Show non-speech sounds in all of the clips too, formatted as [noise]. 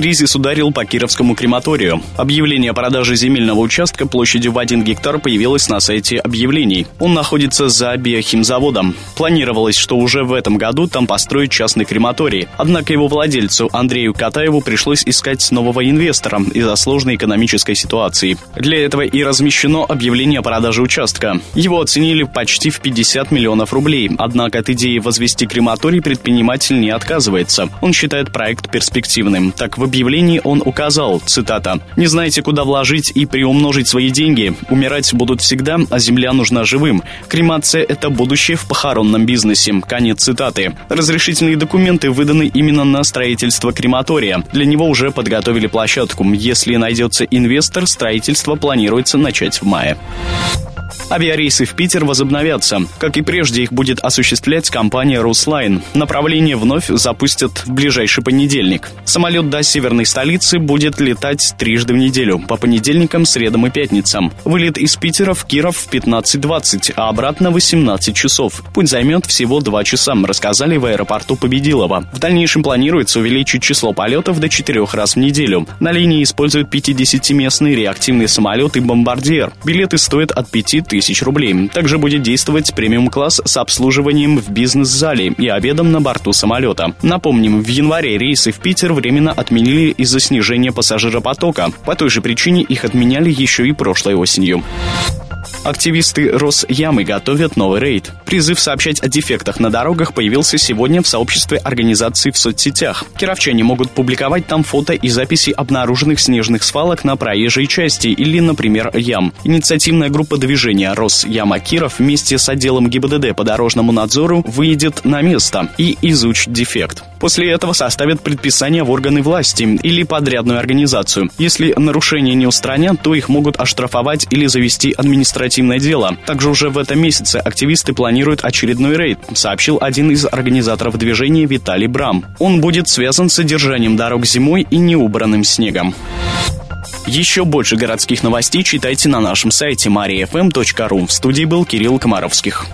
Кризис ударил по Кировскому крематорию. Объявление о продаже земельного участка площадью в 1 гектар появилось на сайте объявлений. Он находится за биохимзаводом. Планировалось, что уже в этом году там построить частный крематорий. Однако его владельцу Андрею Катаеву пришлось искать нового инвестора из-за сложной экономической ситуации. Для этого и размещено объявление о продаже участка. Его оценили почти в 50 миллионов рублей. Однако от идеи возвести крематорий предприниматель не отказывается. Он считает проект перспективным. Так в объявлении он указал, цитата, «Не знаете, куда вложить и приумножить свои деньги? Умирать будут всегда, а земля нужна живым. Кремация – это будущее в похоронном бизнесе». Конец цитаты. Разрешительные документы выданы именно на строительство крематория. Для него уже подготовили площадку. Если найдется инвестор, строительство планируется начать в мае. Авиарейсы в Питер возобновятся. Как и прежде, их будет осуществлять компания «Руслайн». Направление вновь запустят в ближайший понедельник. Самолет до северной столицы будет летать трижды в неделю, по понедельникам, средам и пятницам. Вылет из Питера в Киров в 15.20, а обратно в 18 часов. Путь займет всего 2 часа, рассказали в аэропорту Победилова. В дальнейшем планируется увеличить число полетов до 4 раз в неделю. На линии используют 50-местный реактивный самолет и бомбардир. Билеты стоят от 5 тысяч тысяч рублей. Также будет действовать премиум-класс с обслуживанием в бизнес-зале и обедом на борту самолета. Напомним, в январе рейсы в Питер временно отменили из-за снижения пассажиропотока. По той же причине их отменяли еще и прошлой осенью. Активисты Росямы готовят новый рейд. Призыв сообщать о дефектах на дорогах появился сегодня в сообществе организаций в соцсетях. Кировчане могут публиковать там фото и записи обнаруженных снежных свалок на проезжей части или, например, ям. Инициативная группа движения Росяма Киров вместе с отделом ГИБДД по дорожному надзору выйдет на место и изучит дефект. После этого составят предписание в органы власти или подрядную организацию. Если нарушения не устранят, то их могут оштрафовать или завести административное дело. Также уже в этом месяце активисты планируют очередной рейд, сообщил один из организаторов движения Виталий Брам. Он будет связан с содержанием дорог зимой и неубранным снегом. Еще больше городских новостей читайте на нашем сайте mariafm.ru. В студии был Кирилл Комаровских.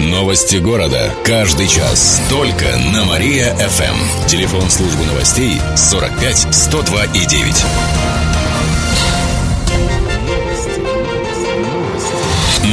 Новости города. Каждый час. Только на Мария-ФМ. Телефон службы новостей 45 102 и 9.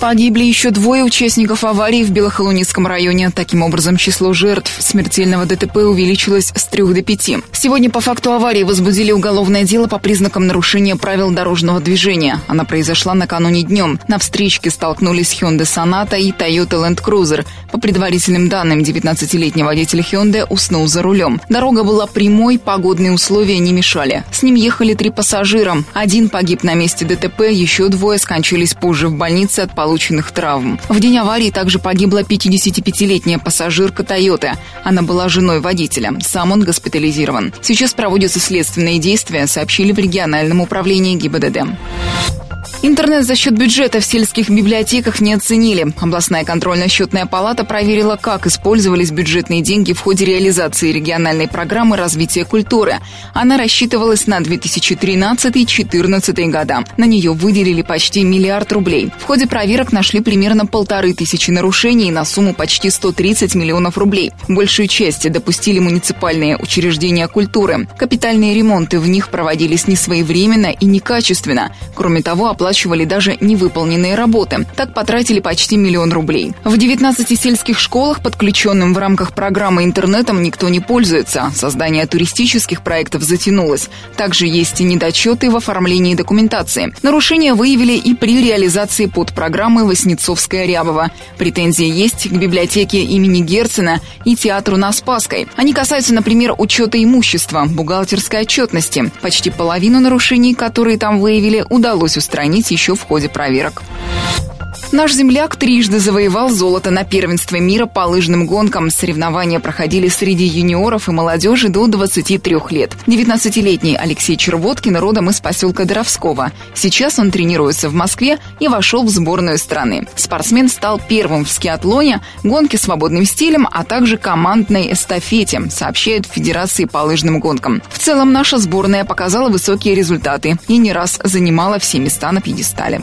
Погибли еще двое участников аварии в Белохолуницком районе. Таким образом, число жертв смертельного ДТП увеличилось с трех до пяти. Сегодня по факту аварии возбудили уголовное дело по признакам нарушения правил дорожного движения. Она произошла накануне днем. На встречке столкнулись Hyundai Sonata и Toyota Land Cruiser. По предварительным данным, 19-летний водитель Hyundai уснул за рулем. Дорога была прямой, погодные условия не мешали. С ним ехали три пассажира. Один погиб на месте ДТП, еще двое скончались позже в больнице от полученных травм. В день аварии также погибла 55-летняя пассажирка «Тойоты». Она была женой водителя. Сам он госпитализирован. Сейчас проводятся следственные действия, сообщили в региональном управлении ГИБДД. Интернет за счет бюджета в сельских библиотеках не оценили. Областная контрольно-счетная палата проверила, как использовались бюджетные деньги в ходе реализации региональной программы развития культуры. Она рассчитывалась на 2013-2014 года. На нее выделили почти миллиард рублей. В ходе проверок нашли примерно полторы тысячи нарушений на сумму почти 130 миллионов рублей. Большую часть допустили муниципальные учреждения культуры. Капитальные ремонты в них проводились не своевременно и некачественно. Кроме того, оплачивали даже невыполненные работы. Так потратили почти миллион рублей. В 19 сельских школах, подключенным в рамках программы интернетом, никто не пользуется. Создание туристических проектов затянулось. Также есть и недочеты в оформлении документации. Нарушения выявили и при реализации подпрограммы Воснецовская-Рябова. Претензии есть к библиотеке имени Герцена и театру на Спасской. Они касаются, например, учета имущества, бухгалтерской отчетности. Почти половину нарушений, которые там выявили, удалось устранить еще в ходе проверок. Наш земляк трижды завоевал золото на первенстве мира по лыжным гонкам. Соревнования проходили среди юниоров и молодежи до 23 лет. 19-летний Алексей Червоткин родом из поселка Доровского. Сейчас он тренируется в Москве и вошел в сборную страны. Спортсмен стал первым в скиатлоне, гонке свободным стилем, а также командной эстафете, сообщает в Федерации по лыжным гонкам. В целом наша сборная показала высокие результаты и не раз занимала все места на пьедестале.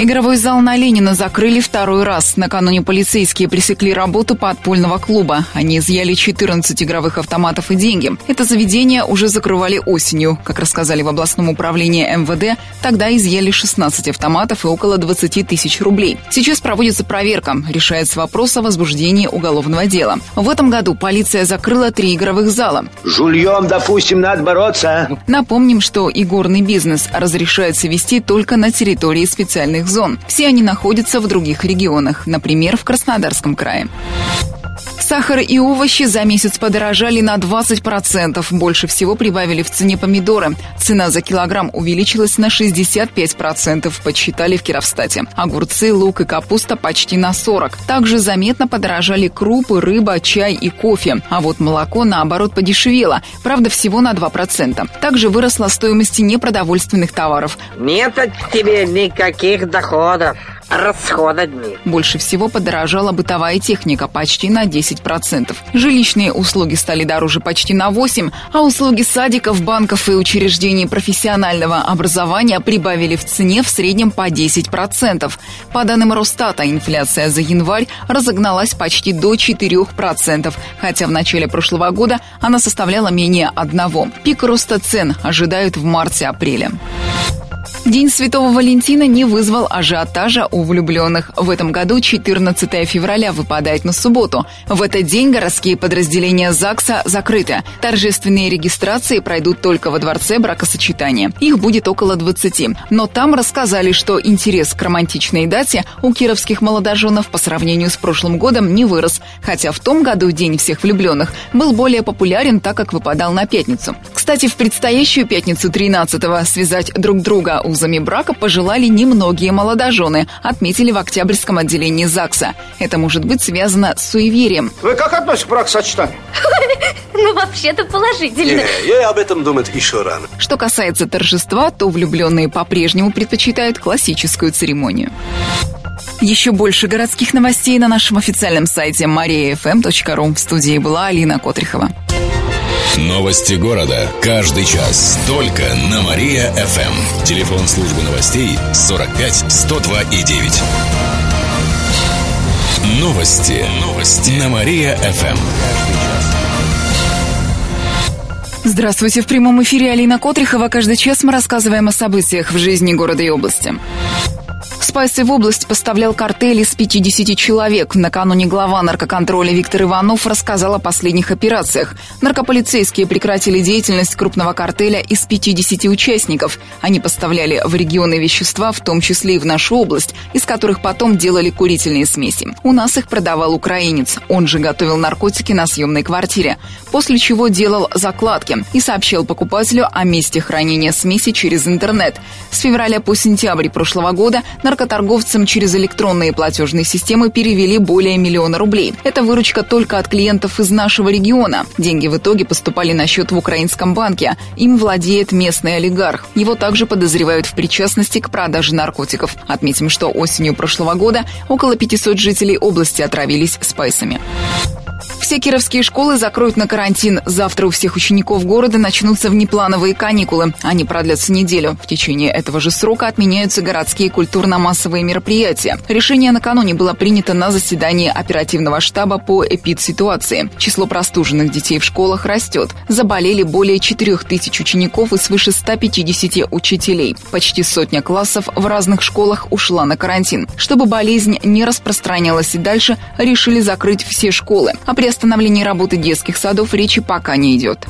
Игровой зал на Ленина закрыли второй раз. Накануне полицейские пресекли работу подпольного клуба. Они изъяли 14 игровых автоматов и деньги. Это заведение уже закрывали осенью. Как рассказали в областном управлении МВД, тогда изъяли 16 автоматов и около 20 тысяч рублей. Сейчас проводится проверка. Решается вопрос о возбуждении уголовного дела. В этом году полиция закрыла три игровых зала. Жульем, допустим, надо бороться. Напомним, что игорный бизнес разрешается вести только на территории специальных зон. Все они находятся в других регионах, например, в Краснодарском крае. Сахар и овощи за месяц подорожали на 20%. Больше всего прибавили в цене помидоры. Цена за килограмм увеличилась на 65%, подсчитали в Кировстате. Огурцы, лук и капуста почти на 40%. Также заметно подорожали крупы, рыба, чай и кофе. А вот молоко, наоборот, подешевело. Правда, всего на 2%. Также выросла стоимость непродовольственных товаров. Нет от тебе никаких доходов. Расходы дни. Больше всего подорожала бытовая техника почти на 10%. Жилищные услуги стали дороже почти на 8%, а услуги садиков, банков и учреждений профессионального образования прибавили в цене в среднем по 10%. По данным Росстата, инфляция за январь разогналась почти до 4%, хотя в начале прошлого года она составляла менее одного. Пик роста цен ожидают в марте-апреле. День Святого Валентина не вызвал ажиотажа у влюбленных. В этом году 14 февраля выпадает на субботу. В этот день городские подразделения ЗАГСа закрыты. Торжественные регистрации пройдут только во дворце бракосочетания. Их будет около 20. Но там рассказали, что интерес к романтичной дате у кировских молодоженов по сравнению с прошлым годом не вырос. Хотя в том году День всех влюбленных был более популярен, так как выпадал на пятницу. Кстати, в предстоящую пятницу 13-го связать друг друга узами брака пожелали немногие молодожены, отметили в Октябрьском отделении ЗАГСа. Это может быть связано с суеверием. Вы как относитесь к бракосочетанию? [laughs] Ну, вообще-то положительно. Не, ей об этом думать еще рано. Что касается торжества, то влюбленные по-прежнему предпочитают классическую церемонию. Еще больше городских новостей на нашем официальном сайте mariafm.ru. В студии была Алина Котрихова. Новости города. Каждый час. Только на Мария-ФМ. Телефон службы новостей 45 102 и 9. Новости. Новости. На Мария-ФМ. Здравствуйте. В прямом эфире Алина Котрихова. Каждый час мы рассказываем о событиях в жизни города и области. Спайсы в область поставлял картель из 50 человек. Накануне глава наркоконтроля Виктор Иванов рассказал о последних операциях. Наркополицейские прекратили деятельность крупного картеля из 50 участников. Они поставляли в регионы вещества, в том числе и в нашу область, из которых потом делали курительные смеси. У нас их продавал украинец. Он же готовил наркотики на съемной квартире. После чего делал закладки и сообщил покупателю о месте хранения смеси через интернет. С февраля по сентябрь прошлого года наркоторговцам через электронные платежные системы перевели более миллиона рублей. Это выручка только от клиентов из нашего региона. Деньги в итоге поступали на счет в украинском банке. Им владеет местный олигарх. Его также подозревают в причастности к продаже наркотиков. Отметим, что осенью прошлого года около 500 жителей области отравились спайсами. Все кировские школы закроют на карантин. Завтра у всех учеников города начнутся внеплановые каникулы. Они продлятся неделю. В течение этого же срока отменяются городские культурно массовые мероприятия. Решение накануне было принято на заседании оперативного штаба по эпидситуации. Число простуженных детей в школах растет. Заболели более 4 тысяч учеников и свыше 150 учителей. Почти сотня классов в разных школах ушла на карантин. Чтобы болезнь не распространялась и дальше, решили закрыть все школы. О приостановлении работы детских садов речи пока не идет.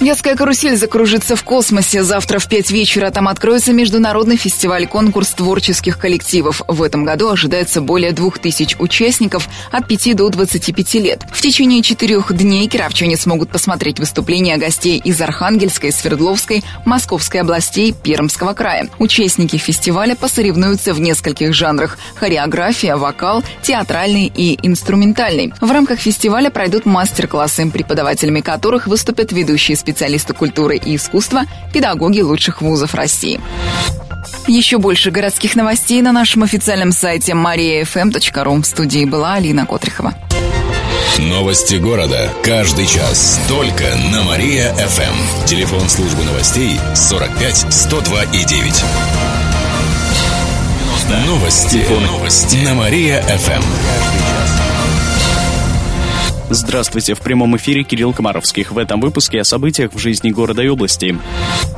Детская карусель закружится в космосе. Завтра в пять вечера там откроется международный фестиваль-конкурс творческих коллективов. В этом году ожидается более двух тысяч участников от 5 до 25 лет. В течение четырех дней кировчане смогут посмотреть выступления гостей из Архангельской, Свердловской, Московской областей, Пермского края. Участники фестиваля посоревнуются в нескольких жанрах – хореография, вокал, театральный и инструментальный. В рамках фестиваля пройдут мастер-классы, преподавателями которых выступят ведущие специалисты культуры и искусства, педагоги лучших вузов России. Еще больше городских новостей на нашем официальном сайте mariafm.ru. В студии была Алина Котрихова. Новости города. Каждый час. Только на Мария-ФМ. Телефон службы новостей 45 102 и 9. Новости. Новости. На Мария-ФМ. Здравствуйте, в прямом эфире Кирилл Комаровских. В этом выпуске о событиях в жизни города и области.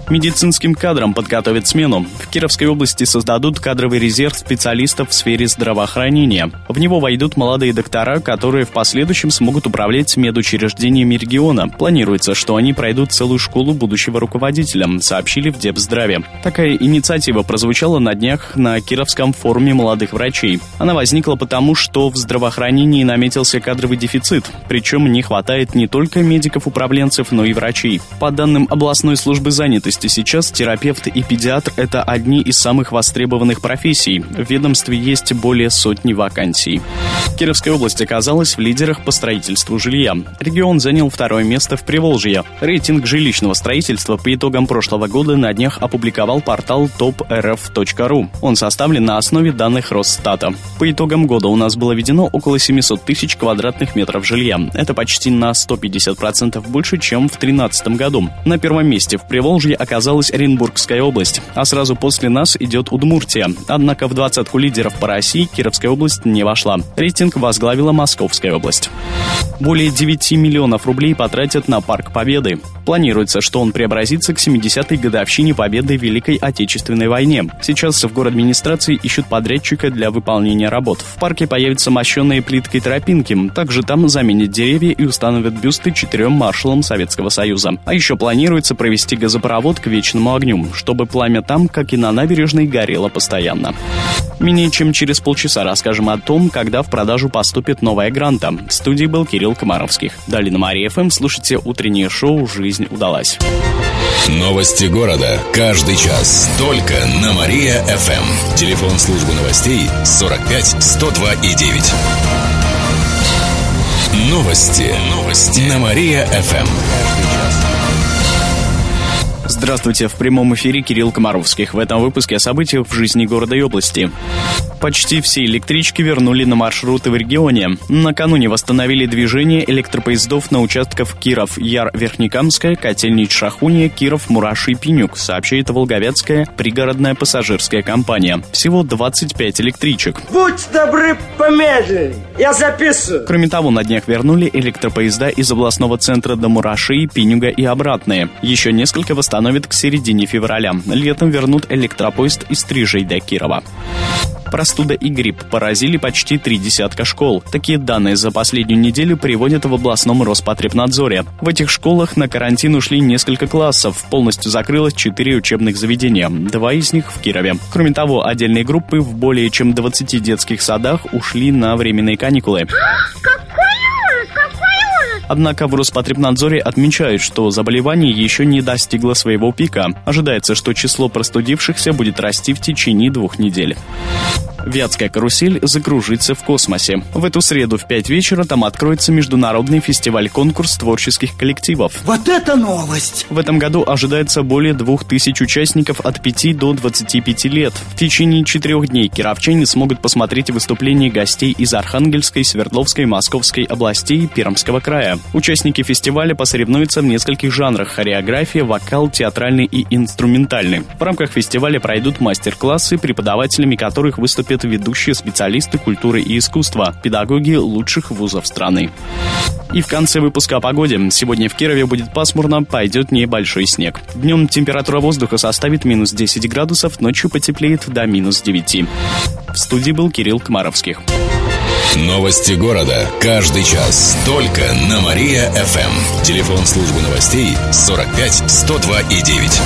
Медицинским кадрам подготовят смену. В Кировской области создадут кадровый резерв специалистов в сфере здравоохранения. В него войдут молодые доктора, которые в последующем смогут управлять медучреждениями региона. Планируется, что они пройдут целую школу будущего руководителя, сообщили в Депздраве. Такая инициатива прозвучала на днях на Кировском форуме молодых врачей. Она возникла потому, что в здравоохранении наметился кадровый дефицит. Причем не хватает не только медиков-управленцев, но и врачей. По данным областной службы занятости, сейчас терапевт и педиатр – это одни из самых востребованных профессий. В ведомстве есть более сотни вакансий. Кировская область оказалась в лидерах по строительству жилья. Регион занял второе место в Приволжье. Рейтинг жилищного строительства по итогам прошлого года на днях опубликовал портал toprf.ru. Он составлен на основе данных Росстата. По итогам года у нас было введено около 700 тысяч квадратных метров жилья жилья. Это почти на 150% больше, чем в 2013 году. На первом месте в Приволжье оказалась Оренбургская область, а сразу после нас идет Удмуртия. Однако в двадцатку лидеров по России Кировская область не вошла. Рейтинг возглавила Московская область. Более 9 миллионов рублей потратят на Парк Победы. Планируется, что он преобразится к 70-й годовщине победы в Великой Отечественной войне. Сейчас в город администрации ищут подрядчика для выполнения работ. В парке появятся мощенные плиткой тропинки. Также там заменят деревья и установят бюсты четырем маршалам Советского Союза. А еще планируется провести газопровод к вечному огню, чтобы пламя там, как и на набережной, горело постоянно. Менее чем через полчаса расскажем о том, когда в продажу поступит новая гранта. В студии был Кирилл Комаровских. Далее на Мария ФМ слушайте утреннее шоу «Жизнь удалась». Новости города. Каждый час. Только на Мария-ФМ. Телефон службы новостей 45 102 и 9. Новости. Новости. На Мария-ФМ. Здравствуйте, в прямом эфире Кирилл Комаровских. В этом выпуске о событиях в жизни города и области. Почти все электрички вернули на маршруты в регионе. Накануне восстановили движение электропоездов на участках Киров, Яр, Верхнекамская, Котельнич, Шахуния, Киров, Мураши и Пенюк, сообщает Волговецкая пригородная пассажирская компания. Всего 25 электричек. Будь добры, помедленней. Я записываю. Кроме того, на днях вернули электропоезда из областного центра до Мураши, Пенюга и обратные. Еще несколько восстановят к середине февраля. Летом вернут электропоезд из Стрижей до Кирова. Простуда и грипп поразили почти три десятка школ. Такие данные за последнюю неделю приводят в областном Роспотребнадзоре. В этих школах на карантин ушли несколько классов. Полностью закрылось четыре учебных заведения. Два из них в Кирове. Кроме того, отдельные группы в более чем 20 детских садах ушли на временные каникулы. [gasps] Однако в Роспотребнадзоре отмечают, что заболевание еще не достигло своего пика. Ожидается, что число простудившихся будет расти в течение двух недель. Вятская карусель закружится в космосе. В эту среду в 5 вечера там откроется международный фестиваль-конкурс творческих коллективов. Вот это новость! В этом году ожидается более 2000 участников от 5 до 25 лет. В течение четырех дней кировчане смогут посмотреть выступления гостей из Архангельской, Свердловской, Московской областей и Пермского края. Участники фестиваля посоревнуются в нескольких жанрах – хореография, вокал, театральный и инструментальный. В рамках фестиваля пройдут мастер-классы, преподавателями которых выступят ведущие специалисты культуры и искусства, педагоги лучших вузов страны. И в конце выпуска о погоде. Сегодня в Кирове будет пасмурно, пойдет небольшой снег. Днем температура воздуха составит минус 10 градусов, ночью потеплеет до минус 9. В студии был Кирилл Кмаровских. Новости города. Каждый час. Только на Мария-ФМ. Телефон службы новостей 45 102 и 9.